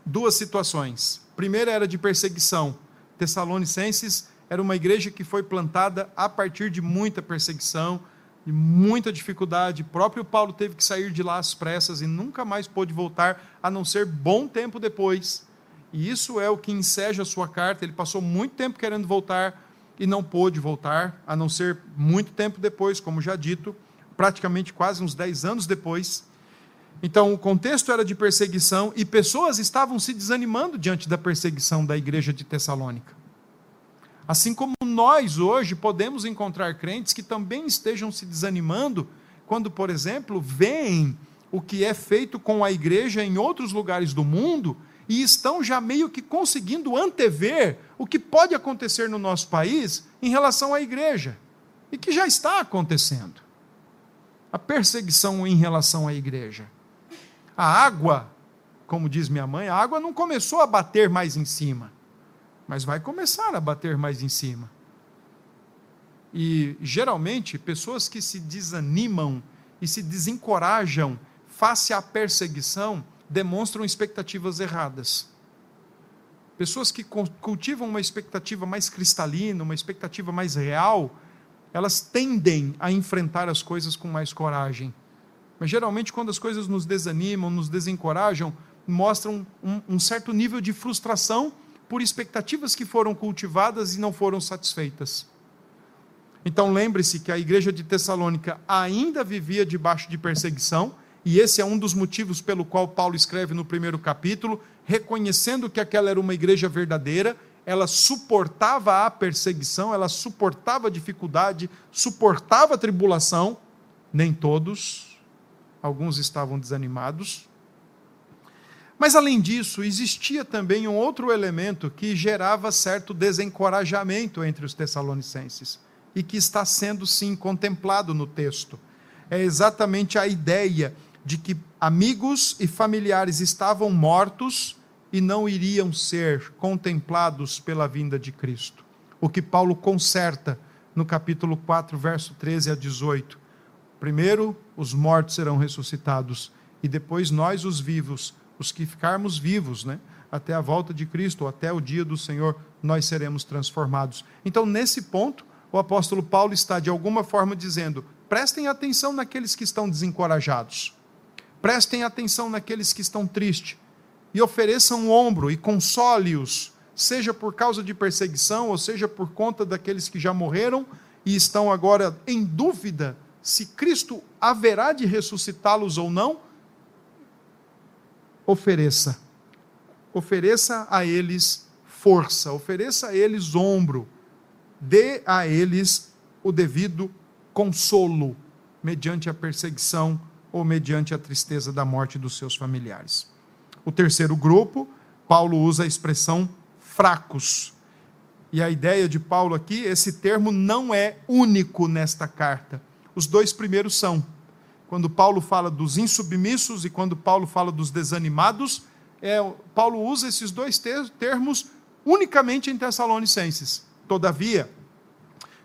duas situações. A primeira era de perseguição. Tessalonicenses era uma igreja que foi plantada a partir de muita perseguição, de muita dificuldade. O próprio Paulo teve que sair de lá às pressas e nunca mais pôde voltar, a não ser bom tempo depois. E isso é o que enseja a sua carta. Ele passou muito tempo querendo voltar e não pôde voltar, a não ser muito tempo depois, como já dito, praticamente quase uns 10 anos depois. Então, o contexto era de perseguição e pessoas estavam se desanimando diante da perseguição da igreja de Tessalônica. Assim como nós hoje podemos encontrar crentes que também estejam se desanimando quando, por exemplo, veem o que é feito com a igreja em outros lugares do mundo e estão já meio que conseguindo antever o que pode acontecer no nosso país em relação à igreja, e que já está acontecendo. A perseguição em relação à igreja. A água, como diz minha mãe, a água não começou a bater mais em cima, mas vai começar a bater mais em cima. E geralmente, pessoas que se desanimam e se desencorajam face à perseguição, demonstram expectativas erradas. Pessoas que cultivam uma expectativa mais cristalina, uma expectativa mais real, elas tendem a enfrentar as coisas com mais coragem. Mas geralmente, quando as coisas nos desanimam, nos desencorajam, mostram um, um certo nível de frustração por expectativas que foram cultivadas e não foram satisfeitas. Então lembre-se que a igreja de Tessalônica ainda vivia debaixo de perseguição, e esse é um dos motivos pelo qual Paulo escreve no primeiro capítulo, reconhecendo que aquela era uma igreja verdadeira, ela suportava a perseguição, ela suportava a dificuldade, suportava a tribulação, nem todos, alguns estavam desanimados. Mas além disso, existia também um outro elemento que gerava certo desencorajamento entre os tessalonicenses e que está sendo sim contemplado no texto. É exatamente a ideia de que amigos e familiares estavam mortos e não iriam ser contemplados pela vinda de Cristo. O que Paulo conserta no capítulo 4, verso 13 a 18. Primeiro, os mortos serão ressuscitados, e depois nós, os vivos, os que ficarmos vivos, né? Até a volta de Cristo, até o dia do Senhor, nós seremos transformados. Então, nesse ponto, o apóstolo Paulo está de alguma forma dizendo: prestem atenção naqueles que estão desencorajados, prestem atenção naqueles que estão tristes, e ofereçam um ombro e console-os, seja por causa de perseguição, ou seja por conta daqueles que já morreram e estão agora em dúvida se Cristo haverá de ressuscitá-los ou não. Ofereça, ofereça a eles força, ofereça a eles ombro, dê a eles o devido consolo, mediante a perseguição ou mediante a tristeza da morte dos seus familiares. O terceiro grupo, Paulo usa a expressão fracos. E a ideia de Paulo aqui, esse termo não é único nesta carta. Os dois primeiros são. Quando Paulo fala dos insubmissos e quando Paulo fala dos desanimados, é, Paulo usa esses dois termos unicamente em Tessalonicenses. Todavia,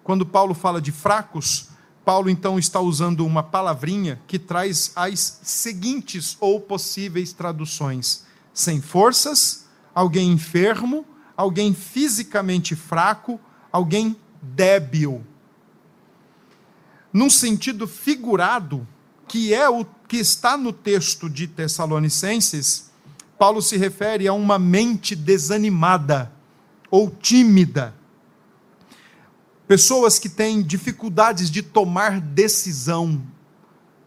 quando Paulo fala de fracos, Paulo então está usando uma palavrinha que traz as seguintes ou possíveis traduções: sem forças, alguém enfermo, alguém fisicamente fraco, alguém débil. Num sentido figurado, que é o que está no texto de Tessalonicenses, Paulo se refere a uma mente desanimada ou tímida pessoas que têm dificuldades de tomar decisão,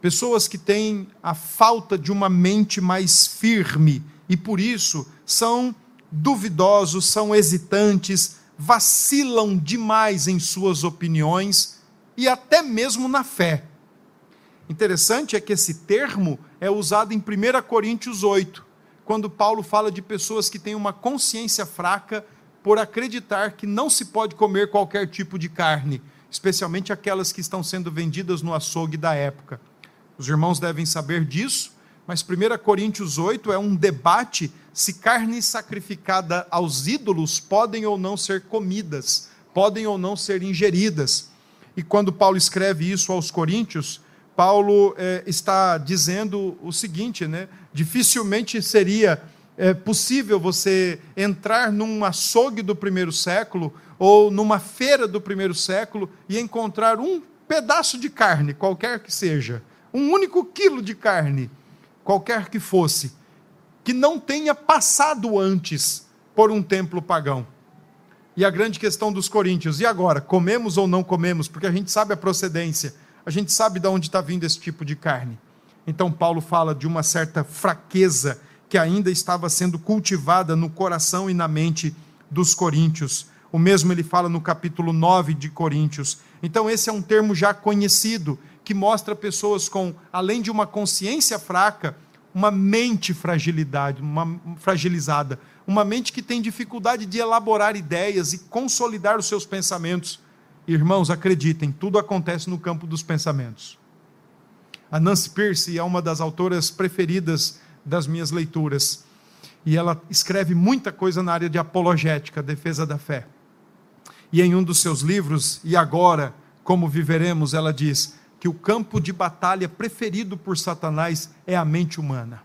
pessoas que têm a falta de uma mente mais firme e por isso são duvidosos, são hesitantes, vacilam demais em suas opiniões e até mesmo na fé. Interessante é que esse termo é usado em 1 Coríntios 8, quando Paulo fala de pessoas que têm uma consciência fraca por acreditar que não se pode comer qualquer tipo de carne, especialmente aquelas que estão sendo vendidas no açougue da época. Os irmãos devem saber disso, mas 1 Coríntios 8 é um debate se carne sacrificada aos ídolos podem ou não ser comidas, podem ou não ser ingeridas. E quando Paulo escreve isso aos Coríntios, Paulo é, está dizendo o seguinte, né? Dificilmente seria é possível você entrar num açougue do primeiro século ou numa feira do primeiro século e encontrar um pedaço de carne, qualquer que seja, um único quilo de carne, qualquer que fosse, que não tenha passado antes por um templo pagão. E a grande questão dos coríntios, e agora, comemos ou não comemos? Porque a gente sabe a procedência, a gente sabe de onde está vindo esse tipo de carne. Então, Paulo fala de uma certa fraqueza que ainda estava sendo cultivada no coração e na mente dos coríntios. O mesmo ele fala no capítulo 9 de Coríntios. Então, esse é um termo já conhecido, que mostra pessoas com, além de uma consciência fraca, uma mente fragilidade, uma fragilizada, uma mente que tem dificuldade de elaborar ideias e consolidar os seus pensamentos. Irmãos, acreditem, tudo acontece no campo dos pensamentos. A Nancy Pierce é uma das autoras preferidas das minhas leituras. E ela escreve muita coisa na área de apologética, defesa da fé. E em um dos seus livros, E Agora, Como Viveremos, ela diz que o campo de batalha preferido por Satanás é a mente humana.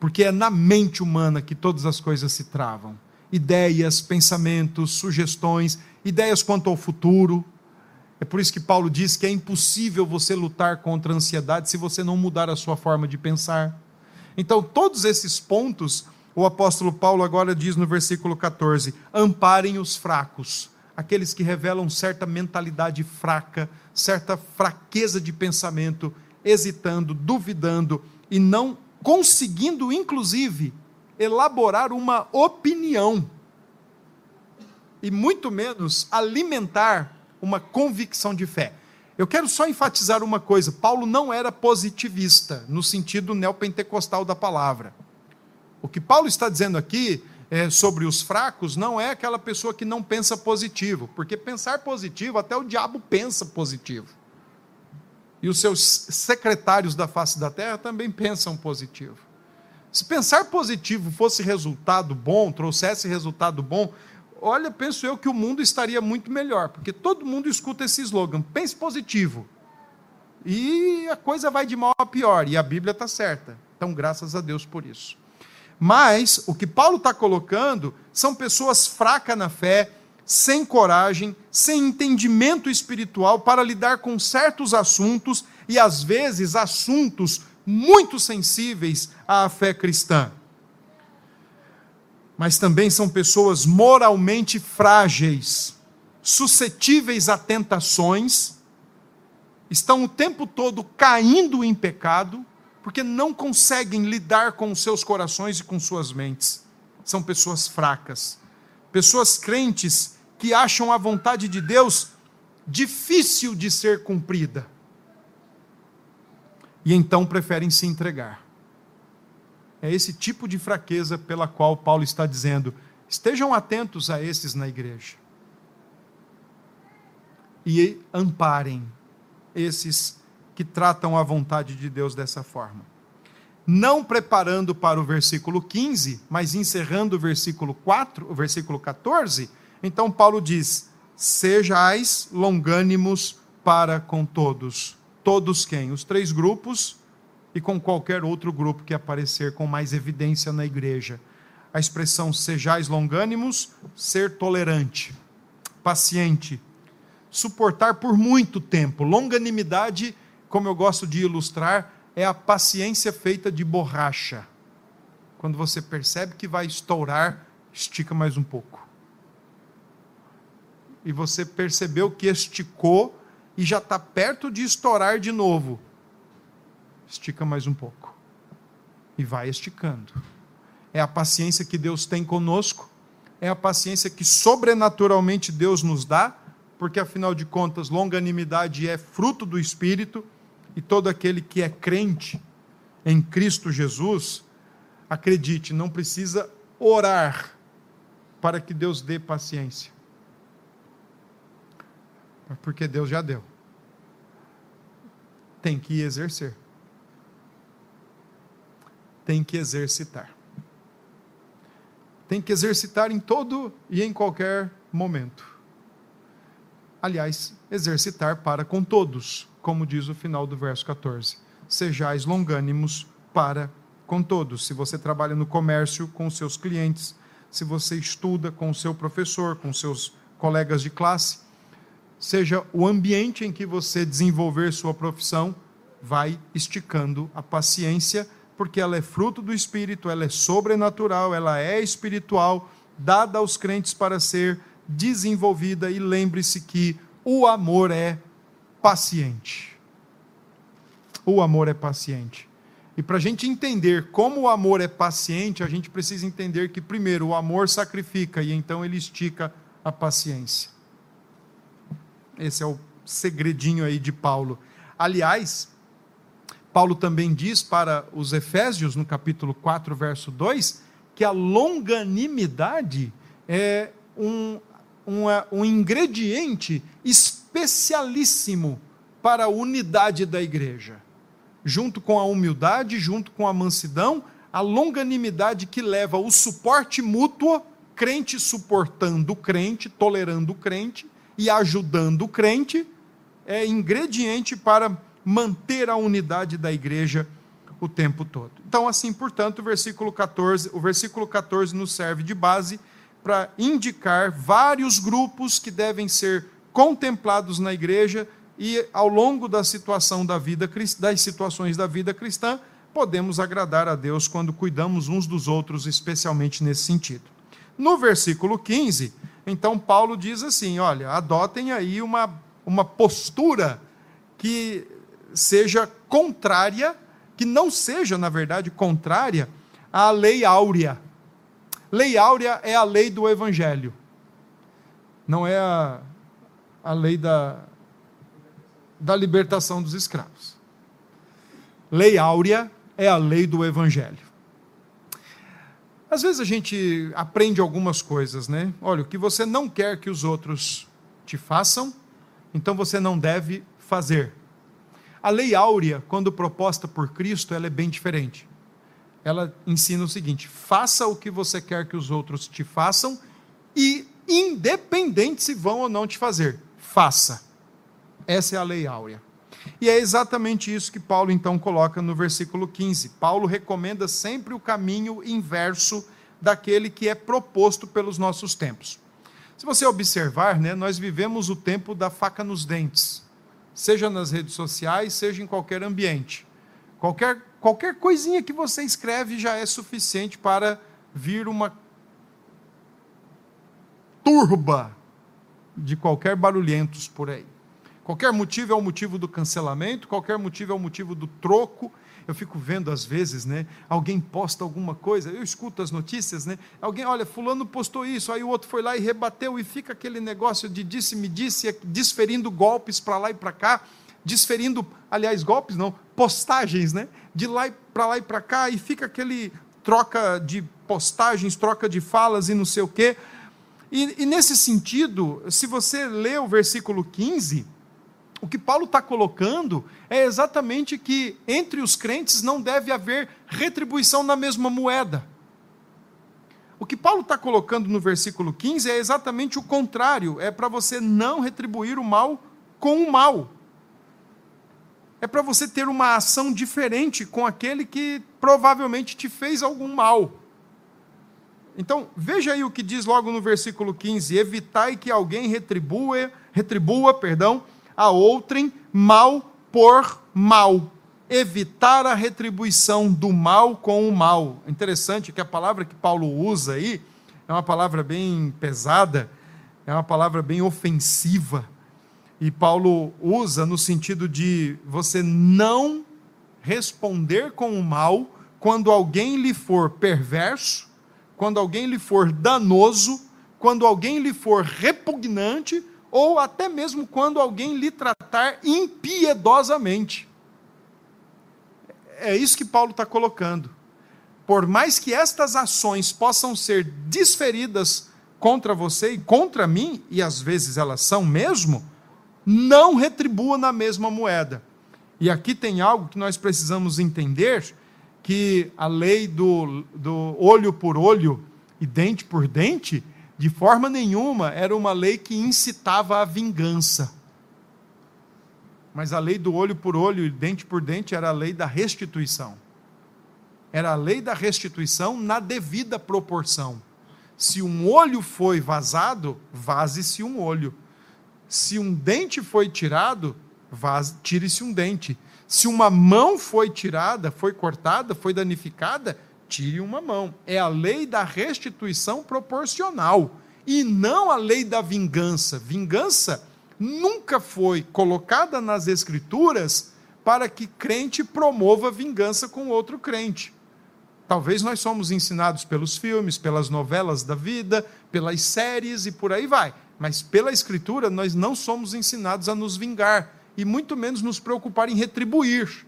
Porque é na mente humana que todas as coisas se travam. Ideias, pensamentos, sugestões, ideias quanto ao futuro. É por isso que Paulo diz que é impossível você lutar contra a ansiedade se você não mudar a sua forma de pensar. Então, todos esses pontos, o apóstolo Paulo agora diz no versículo 14: amparem os fracos, aqueles que revelam certa mentalidade fraca, certa fraqueza de pensamento, hesitando, duvidando e não conseguindo, inclusive, elaborar uma opinião e muito menos alimentar uma convicção de fé. Eu quero só enfatizar uma coisa: Paulo não era positivista, no sentido neopentecostal da palavra. O que Paulo está dizendo aqui é, sobre os fracos não é aquela pessoa que não pensa positivo, porque pensar positivo, até o diabo pensa positivo. E os seus secretários da face da terra também pensam positivo. Se pensar positivo fosse resultado bom, trouxesse resultado bom, olha, penso eu que o mundo estaria muito melhor, porque todo mundo escuta esse slogan: pense positivo. E a coisa vai de mal a pior, e a Bíblia está certa. Então, graças a Deus por isso. Mas o que Paulo está colocando são pessoas fracas na fé, sem coragem, sem entendimento espiritual para lidar com certos assuntos e às vezes assuntos muito sensíveis à fé cristã. Mas também são pessoas moralmente frágeis, suscetíveis a tentações, estão o tempo todo caindo em pecado porque não conseguem lidar com os seus corações e com suas mentes. São pessoas fracas, pessoas crentes que acham a vontade de Deus difícil de ser cumprida. E então preferem se entregar. É esse tipo de fraqueza pela qual Paulo está dizendo: estejam atentos a esses na igreja. E amparem esses que tratam a vontade de Deus dessa forma. Não preparando para o versículo 15, mas encerrando o versículo 4, o versículo 14, então Paulo diz: "Sejais longânimos para com todos". Todos quem? Os três grupos e com qualquer outro grupo que aparecer com mais evidência na igreja. A expressão sejais longânimos, ser tolerante, paciente, suportar por muito tempo. Longanimidade como eu gosto de ilustrar, é a paciência feita de borracha. Quando você percebe que vai estourar, estica mais um pouco. E você percebeu que esticou e já está perto de estourar de novo. Estica mais um pouco. E vai esticando. É a paciência que Deus tem conosco, é a paciência que sobrenaturalmente Deus nos dá, porque afinal de contas, longanimidade é fruto do Espírito e todo aquele que é crente em Cristo Jesus, acredite, não precisa orar para que Deus dê paciência. Porque Deus já deu. Tem que exercer. Tem que exercitar. Tem que exercitar em todo e em qualquer momento. Aliás, exercitar para com todos como diz o final do verso 14. Sejais longânimos para com todos. Se você trabalha no comércio com seus clientes, se você estuda com o seu professor, com seus colegas de classe, seja o ambiente em que você desenvolver sua profissão, vai esticando a paciência, porque ela é fruto do espírito, ela é sobrenatural, ela é espiritual, dada aos crentes para ser desenvolvida e lembre-se que o amor é paciente. O amor é paciente. E para a gente entender como o amor é paciente, a gente precisa entender que, primeiro, o amor sacrifica e então ele estica a paciência. Esse é o segredinho aí de Paulo. Aliás, Paulo também diz para os Efésios, no capítulo 4, verso 2, que a longanimidade é um, um, um ingrediente especialíssimo para a unidade da igreja. Junto com a humildade, junto com a mansidão, a longanimidade que leva o suporte mútuo, crente suportando o crente, tolerando o crente e ajudando o crente, é ingrediente para manter a unidade da igreja o tempo todo. Então, assim, portanto, o versículo 14, o versículo 14 nos serve de base para indicar vários grupos que devem ser contemplados na igreja e ao longo da situação da vida das situações da vida cristã, podemos agradar a Deus quando cuidamos uns dos outros, especialmente nesse sentido. No versículo 15, então Paulo diz assim: olha, adotem aí uma, uma postura que seja contrária, que não seja, na verdade, contrária à lei áurea. Lei áurea é a lei do evangelho. Não é a a lei da, da libertação dos escravos. Lei áurea é a lei do evangelho. Às vezes a gente aprende algumas coisas, né? Olha, o que você não quer que os outros te façam, então você não deve fazer. A lei áurea, quando proposta por Cristo, ela é bem diferente. ela ensina o seguinte: faça o que você quer que os outros te façam e, independente se vão ou não te fazer, faça. Essa é a lei áurea. E é exatamente isso que Paulo então coloca no versículo 15. Paulo recomenda sempre o caminho inverso daquele que é proposto pelos nossos tempos. Se você observar, né, nós vivemos o tempo da faca nos dentes, seja nas redes sociais, seja em qualquer ambiente. Qualquer, qualquer coisinha que você escreve já é suficiente para vir uma turba de qualquer barulhentos por aí. Qualquer motivo é o motivo do cancelamento, qualquer motivo é o motivo do troco. Eu fico vendo às vezes, né? Alguém posta alguma coisa, eu escuto as notícias, né? Alguém, olha, fulano postou isso, aí o outro foi lá e rebateu e fica aquele negócio de disse-me disse, desferindo golpes para lá e para cá, desferindo, aliás, golpes não, postagens, né? De lá para lá e para cá e fica aquele troca de postagens, troca de falas e não sei o quê. E, e nesse sentido, se você lê o versículo 15, o que Paulo está colocando é exatamente que entre os crentes não deve haver retribuição na mesma moeda. O que Paulo está colocando no versículo 15 é exatamente o contrário: é para você não retribuir o mal com o mal. É para você ter uma ação diferente com aquele que provavelmente te fez algum mal. Então, veja aí o que diz logo no versículo 15: evitai que alguém retribua, retribua, perdão, a outrem mal por mal. Evitar a retribuição do mal com o mal. Interessante que a palavra que Paulo usa aí é uma palavra bem pesada, é uma palavra bem ofensiva. E Paulo usa no sentido de você não responder com o mal quando alguém lhe for perverso, quando alguém lhe for danoso, quando alguém lhe for repugnante ou até mesmo quando alguém lhe tratar impiedosamente. É isso que Paulo está colocando. Por mais que estas ações possam ser desferidas contra você e contra mim, e às vezes elas são mesmo, não retribua na mesma moeda. E aqui tem algo que nós precisamos entender: que a lei do, do olho por olho e dente por dente de forma nenhuma era uma lei que incitava a vingança. Mas a lei do olho por olho e dente por dente era a lei da restituição. Era a lei da restituição na devida proporção. Se um olho foi vazado, vaze-se um olho. Se um dente foi tirado, tire-se um dente. Se uma mão foi tirada, foi cortada, foi danificada, tire uma mão. É a lei da restituição proporcional e não a lei da vingança. Vingança nunca foi colocada nas Escrituras para que crente promova vingança com outro crente. Talvez nós somos ensinados pelos filmes, pelas novelas da vida, pelas séries e por aí vai. Mas pela Escritura nós não somos ensinados a nos vingar e muito menos nos preocupar em retribuir.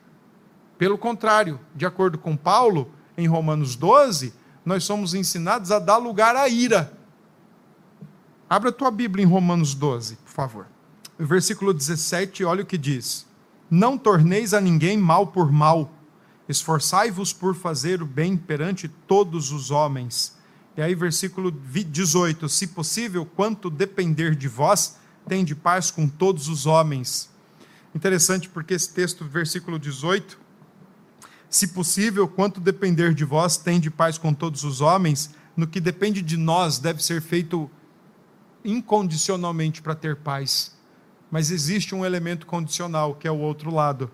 Pelo contrário, de acordo com Paulo, em Romanos 12, nós somos ensinados a dar lugar à ira. Abra a tua Bíblia em Romanos 12, por favor. Versículo 17, olha o que diz: Não torneis a ninguém mal por mal, esforçai-vos por fazer o bem perante todos os homens. E aí, versículo 18: Se possível, quanto depender de vós, tende paz com todos os homens. Interessante porque esse texto, versículo 18, se possível, quanto depender de vós, tende paz com todos os homens. No que depende de nós, deve ser feito incondicionalmente para ter paz. Mas existe um elemento condicional, que é o outro lado.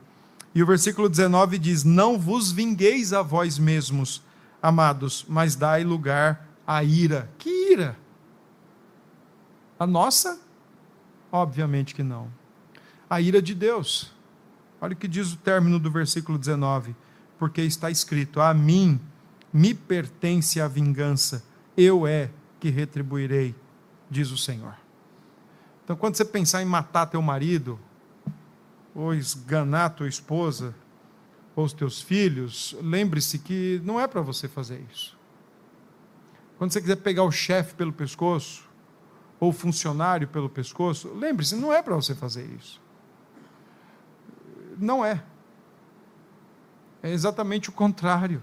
E o versículo 19 diz: Não vos vingueis a vós mesmos, amados, mas dai lugar à ira. Que ira? A nossa? Obviamente que não. A ira de Deus. Olha o que diz o término do versículo 19 porque está escrito: A mim me pertence a vingança, eu é que retribuirei, diz o Senhor. Então, quando você pensar em matar teu marido, ou esganar tua esposa, ou os teus filhos, lembre-se que não é para você fazer isso. Quando você quiser pegar o chefe pelo pescoço, ou o funcionário pelo pescoço, lembre-se, não é para você fazer isso. Não é. É exatamente o contrário.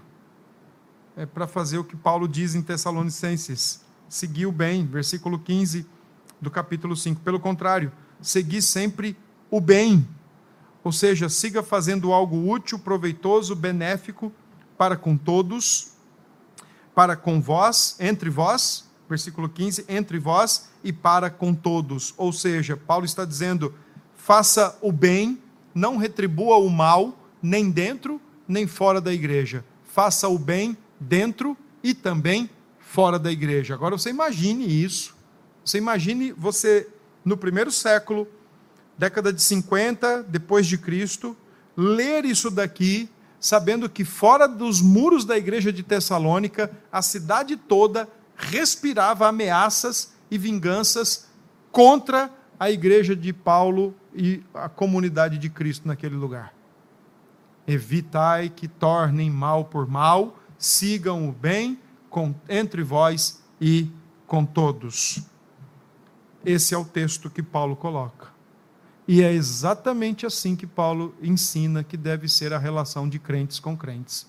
é, para fazer o que Paulo diz em Tessalonicenses: seguir o bem, versículo 15 do capítulo 5. Pelo contrário, seguir sempre o bem. Ou seja, siga fazendo algo útil, proveitoso, benéfico para com todos, para com vós, entre vós, versículo 15, entre vós e para com todos. Ou seja, Paulo está dizendo: faça o bem, não retribua o mal, nem dentro, nem fora da igreja. Faça o bem dentro e também fora da igreja. Agora você imagine isso. Você imagine você no primeiro século, década de 50 depois de Cristo, ler isso daqui, sabendo que fora dos muros da igreja de Tessalônica, a cidade toda respirava ameaças e vinganças contra a igreja de Paulo e a comunidade de Cristo naquele lugar. Evitai que tornem mal por mal, sigam o bem com, entre vós e com todos. Esse é o texto que Paulo coloca. E é exatamente assim que Paulo ensina que deve ser a relação de crentes com crentes.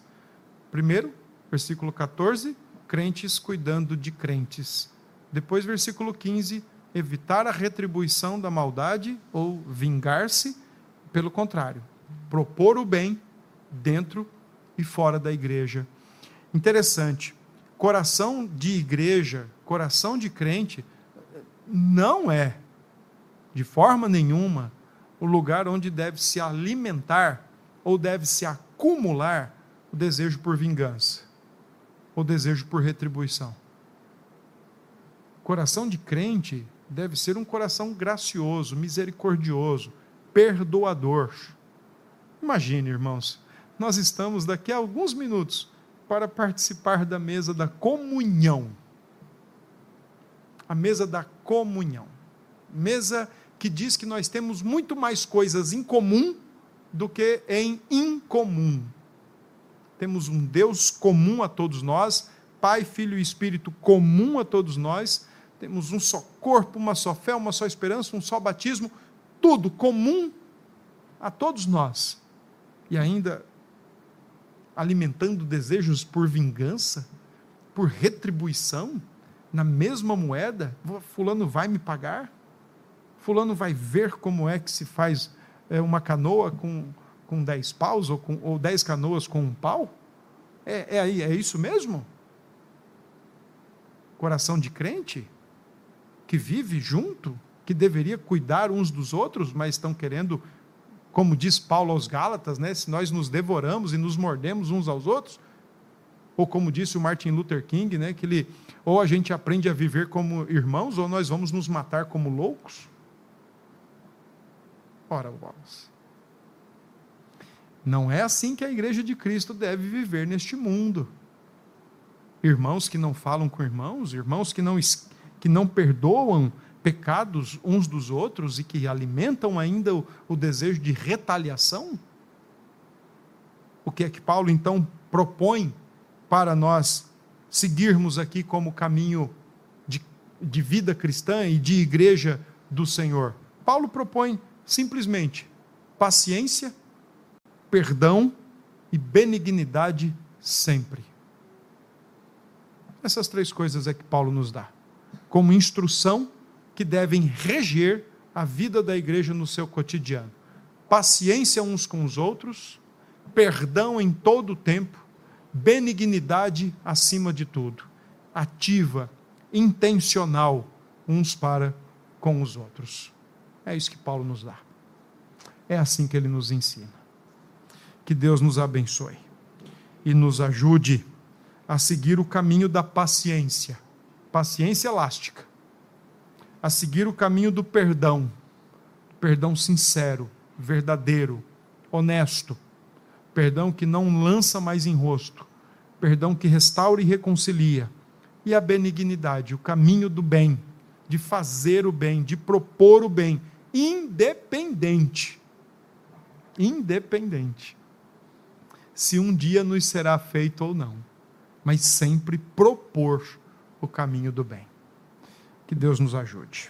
Primeiro, versículo 14, crentes cuidando de crentes. Depois, versículo 15, evitar a retribuição da maldade ou vingar-se, pelo contrário, propor o bem dentro e fora da igreja. Interessante, coração de igreja, coração de crente, não é, de forma nenhuma, o lugar onde deve se alimentar ou deve se acumular o desejo por vingança, o desejo por retribuição. Coração de crente deve ser um coração gracioso, misericordioso, perdoador. Imagine, irmãos, nós estamos daqui a alguns minutos para participar da mesa da comunhão. A mesa da comunhão. Mesa que diz que nós temos muito mais coisas em comum do que em incomum. Temos um Deus comum a todos nós, Pai, Filho e Espírito comum a todos nós, temos um só corpo, uma só fé, uma só esperança, um só batismo, tudo comum a todos nós. E ainda alimentando desejos por vingança, por retribuição, na mesma moeda, fulano vai me pagar? Fulano vai ver como é que se faz é, uma canoa com, com dez paus, ou, com, ou dez canoas com um pau? É, é, é isso mesmo? Coração de crente? Que vive junto? Que deveria cuidar uns dos outros, mas estão querendo como diz Paulo aos Gálatas, né, se nós nos devoramos e nos mordemos uns aos outros, ou como disse o Martin Luther King, né, que ele, ou a gente aprende a viver como irmãos, ou nós vamos nos matar como loucos. Ora, bolas. Não é assim que a igreja de Cristo deve viver neste mundo. Irmãos que não falam com irmãos, irmãos que não, que não perdoam pecados uns dos outros e que alimentam ainda o, o desejo de retaliação? O que é que Paulo então propõe para nós seguirmos aqui como caminho de, de vida cristã e de igreja do Senhor? Paulo propõe simplesmente paciência, perdão e benignidade sempre. Essas três coisas é que Paulo nos dá, como instrução que devem reger a vida da igreja no seu cotidiano. Paciência uns com os outros, perdão em todo o tempo, benignidade acima de tudo, ativa, intencional uns para com os outros. É isso que Paulo nos dá. É assim que ele nos ensina. Que Deus nos abençoe e nos ajude a seguir o caminho da paciência, paciência elástica a seguir o caminho do perdão, perdão sincero, verdadeiro, honesto, perdão que não lança mais em rosto, perdão que restaura e reconcilia, e a benignidade, o caminho do bem, de fazer o bem, de propor o bem, independente. Independente. Se um dia nos será feito ou não, mas sempre propor o caminho do bem. Que Deus nos ajude.